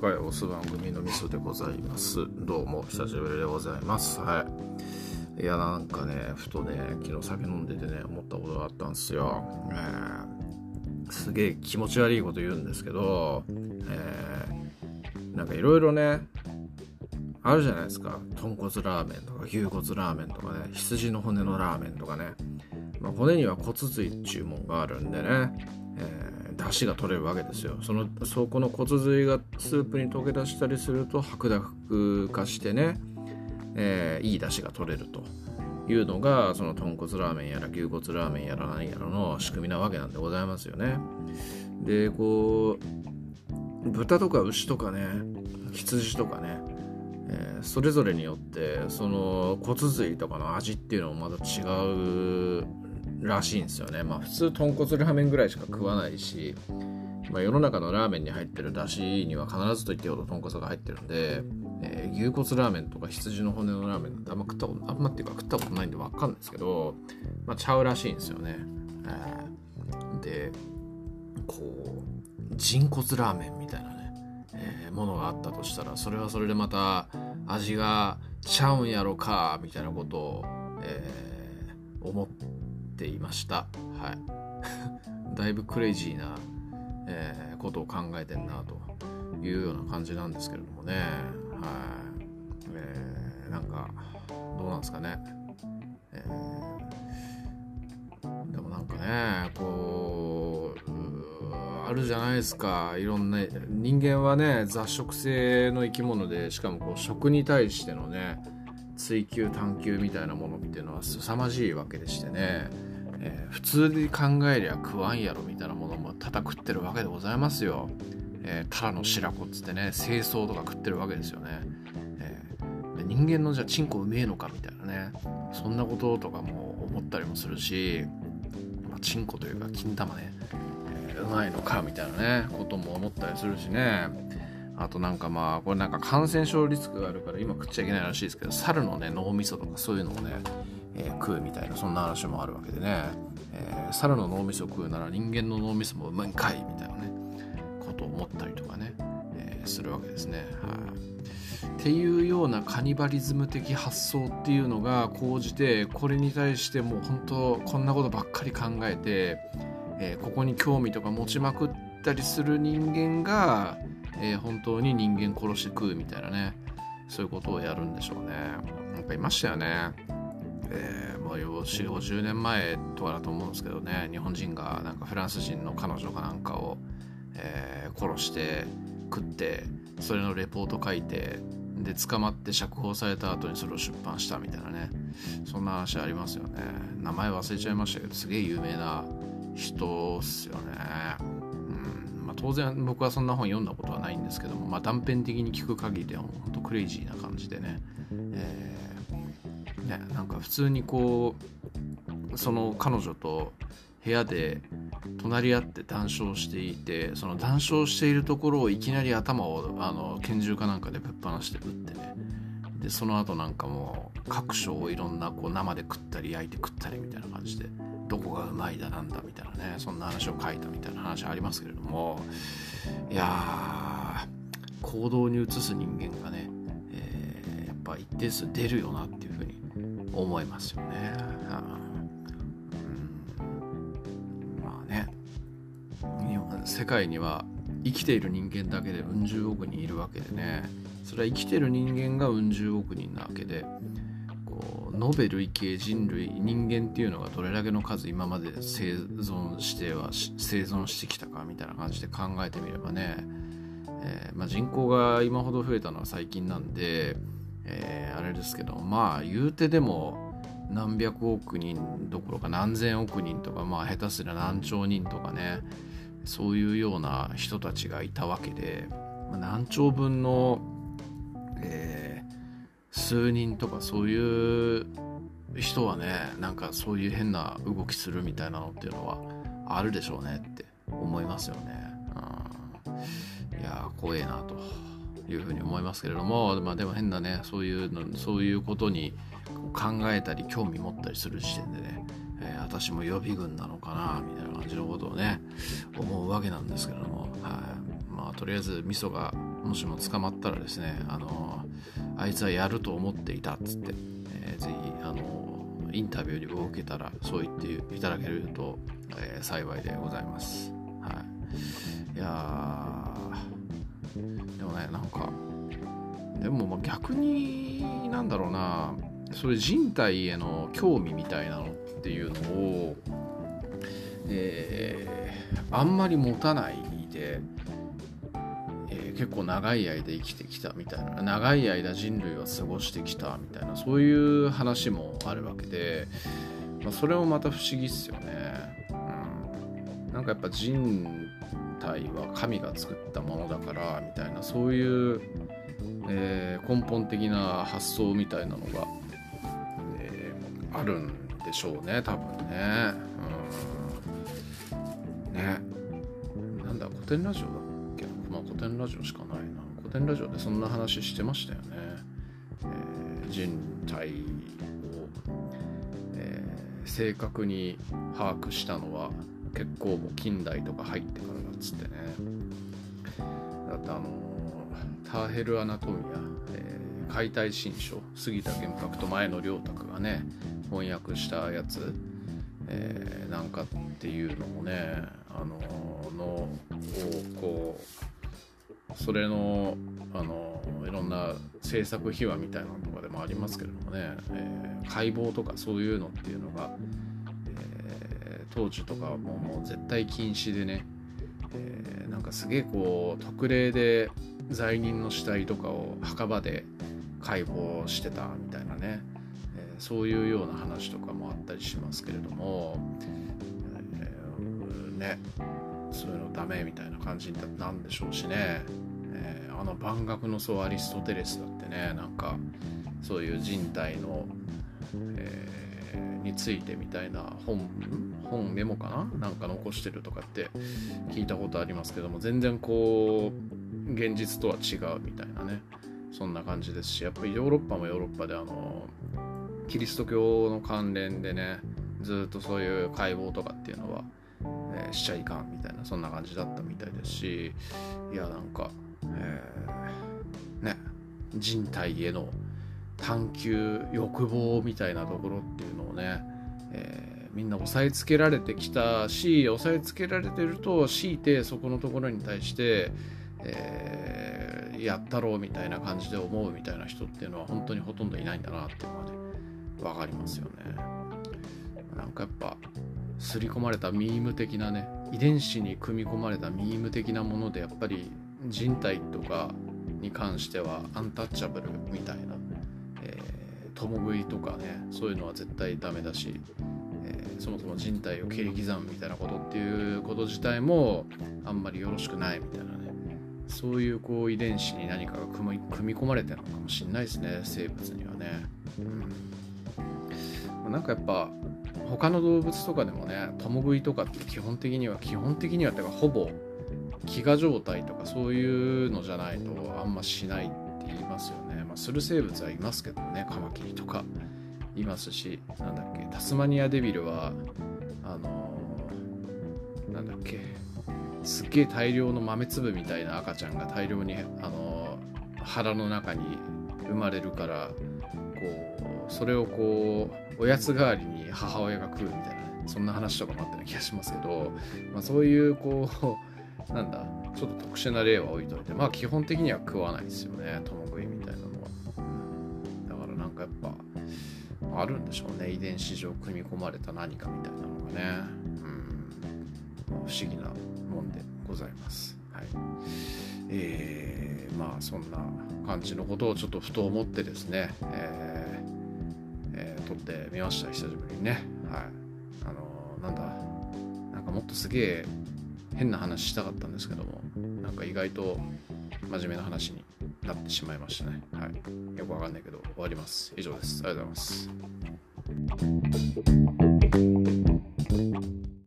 高いオス番組の味噌でございます。どうも久しぶりでございます。はい。いやなんかねふとね昨日酒飲んでてね思ったことがあったんですよ、えー、すげえ気持ち悪いこと言うんですけど、えー、なんかいろいろねあるじゃないですか。豚骨ラーメンとか牛骨ラーメンとかね羊の骨のラーメンとかね、まあ、骨には骨髄注文があるんでね、えー出汁が取れるわけですよ。そのそこの骨髄がスープに溶け出したりすると白濁化してね、えー、いい出汁が取れるというのがその豚骨ラーメンやら牛骨ラーメンやら何やらの仕組みなわけなんでございますよね。でこう豚とか牛とかね羊とかね、え、それぞれによってその骨髄とかの味っていうのもまた違うらしいんですよね。まあ普通豚骨ラーメンぐらいしか食わないし、まあ、世の中のラーメンに入ってる出汁には必ずと言ってほど豚骨が入ってるんで、えー、牛骨ラーメンとか羊の骨のラーメンってあんま食ったことあんまっていうか食ったことないんでわかんないですけど、まあ、ちゃうらしいんですよね。えー、でこう人骨ラーメンみたいなね、えー、ものがあったとしたらそれはそれでまた味がちゃうんやろかみたいなことを、えー、思ってていました。はい。だいぶクレイジーな、えー、ことを考えてんなというような感じなんですけれどもね。はい。えー、なんか、どうなんですかね。えー、でもなんかね、こう、あるじゃないですか。いろんな、人間はね、雑食性の生き物で、しかもこう食に対してのね、追求探求みたいなものっていうのは凄まじいわけでしてね、えー、普通に考えりゃ食わんやろみたいなものも叩くってるわけでございますよ。えー、タラの白子っつってね清掃とか食ってるわけですよね。えー、人間のじゃあチンコうめえのかみたいなねそんなこととかも思ったりもするし、まあ、チンコというか金玉ね、えー、うまいのかみたいなねことも思ったりするしね。あとなんかまあこれなんか感染症リスクがあるから今食っちゃいけないらしいですけど猿のね脳みそとかそういうのをねえー、食うみたいなそんな話もあるわけでね、えー、猿の脳みそ食うなら人間の脳みそもうまいんかいみたいなねことを思ったりとかね、えー、するわけですね。はいっていうようなカニバリズム的発想っていうのが講じてこれに対してもう本当こんなことばっかり考えて、えー、ここに興味とか持ちまくったりする人間が、えー、本当に人間殺して食うみたいなねそういうことをやるんでしょうね。なんかいましたよね。えー、もう4 50年前とかだと思うんですけどね日本人がなんかフランス人の彼女かなんかを、えー、殺して食ってそれのレポート書いてで捕まって釈放された後にそれを出版したみたいなねそんな話ありますよね名前忘れちゃいましたけどすげえ有名な人っすよね、あ、当然僕はそんな本読んだことはないんですけども、まあ、断片的に聞く限りでは本当クレイジーな感じでね、えーねなんか普通にこうその彼女と部屋で隣り合って談笑していてその談笑しているところをいきなり頭をあの拳銃かなんかでぶっ放して撃ってね。でその後なんかもう各所をいろんなこう生で食ったり焼いて食ったりみたいな感じでどこがうまいだなんだみたいなねそんな話を書いたみたいな話ありますけれども。いや行動に移す人間がね、えー、やっぱ一定数出るよなっていうふうに思いますよね。うん、まあね。世界には生きている人間だけでうん十億人いるわけでね。それは生きてる人間がうん十億人なわけでこうノベル類型人類人間っていうのがどれだけの数今まで生存しては生存してきたかみたいな感じで考えてみればね、えーまあ、人口が今ほど増えたのは最近なんでえー、あれですけどまあ言うてでも何百億人どころか何千億人とかまあ下手すりゃ何兆人とかねそういうような人たちがいたわけで、まあ、何兆分の、えー、数人とかそういう人はねなんかそういう変な動きするみたいなのっていうのはあるでしょうねって思いますよね。うん、いや怖えなと。いうふうに思いますけれども、まあ、でも変なねそういうのそういうことに考えたり興味持ったりする時点でね、えー、私も予備軍なのかなみたいな感じのことをね思うわけなんですけれども、はいまあ、とりあえず味噌がもしも捕まったらですねあのあいつはやると思っていたっつって、えー、ぜひあのインタビューに受けたらそう言っていただけると、えー、幸いでございます。はい、いやでもねなんかでもま逆になんだろうなそれ人体への興味みたいなのっていうのを、えー、あんまり持たないで、結構長い間生きてきたみたいな。長い間人類は過ごしてきたみたいな。そういう話もあるわけで、まあ、それもまた不思議っすよね。うん、なんかやっぱ人体は神が作ったものだからみたいな。そういう、えー、根本的な発想みたいなのが、えー、あるんでしょうね。多分ね。うん、ね。なんだ古典ラジオだ古典ラジオしかないな古典ラジオでそんな話してましたよね。えー、人体を、えー、正確に把握したのは結構もう近代とか入ってからだっつってねだってあのターヘル・アナトミア、えー、解体新書杉田玄白と前野良太がね翻訳したやつ、えー、なんかっていうのもねあののをこうそれのあのいろんな制作秘話みたいなのとかでもありますけれどもね、えー、解剖とかそういうのっていうのが当時とかももう絶対禁止でね、えー、なんかすげえこう特例で罪人の死体とかを墓場で解剖してたみたいなね、えー、そういうような話とかもあったりしますけれども、えー、ね。そういうのダメみたいな感じになんでしょうしね、えー、あの万学の僧アリストテレスだってねなんかそういう人体の、えーについてみたいな本本メモかな？なんか残してるとかって聞いたことありますけども全然こう現実とは違うみたいなね。そんな感じですしやっぱりヨーロッパもヨーロッパであのキリスト教の関連でねずっとそういう解剖とかっていうのは、しちゃいかんみたいなそんな感じだったみたいですしいやなんか、えー、ね人体への探求欲望みたいなところっていうのをね、えー、みんな押さえつけられてきたし押さえつけられてると強いてそこのところに対して、えー、やったろうみたいな感じで思うみたいな人っていうのは本当にほとんどいないんだなっていうのはね分かりますよね。なんかやっぱ刷り込まれたミーム的なね遺伝子に組み込まれたミーム的なものでやっぱり人体とかに関してはアンタッチャブルみたいなえ共食いとかねそういうのは絶対ダメだし、えー、そもそも人体を切り刻むみたいなことっていうこと自体もあんまりよろしくないみたいなねそういうこう遺伝子に何かが組み組み込まれてるのかもしんないですね生物にはね。うん、なんかやっぱ他の動物とかでもね共食いとかって基本的には基本的にはてかほぼ飢餓状態とかそういうのじゃないとあんましないって言いますよね。まあ、する生物はいますけどねカマキリとかいますしなんだっけタスマニアデビルはあのー、なんだっけすっげえ大量の豆粒みたいな赤ちゃんが大量に、あのー、腹の中に生まれるからこうそれをこうおやつ代わりに母親が食うみたいな、そんな話とかもあったような気がしますけど、まあ、そういうこうなんだちょっと特殊な例は置いといてまあ基本的には食わないですよね共食いみたいなのは、だからなんかやっぱあるんでしょうね遺伝子上組み込まれた何かみたいなのがね。うん。不思議なもんでございます。はい。えー、まあそんな感じのことをちょっとふと思ってですね、撮ってみました久しぶりにね。はい。あのー、なんだなんかもっとすげえ変な話したかったんですけどもなんか意外と真面目な話になってしまいましたね。はい。よくわかんないけど終わります。以上です。ありがとうございます。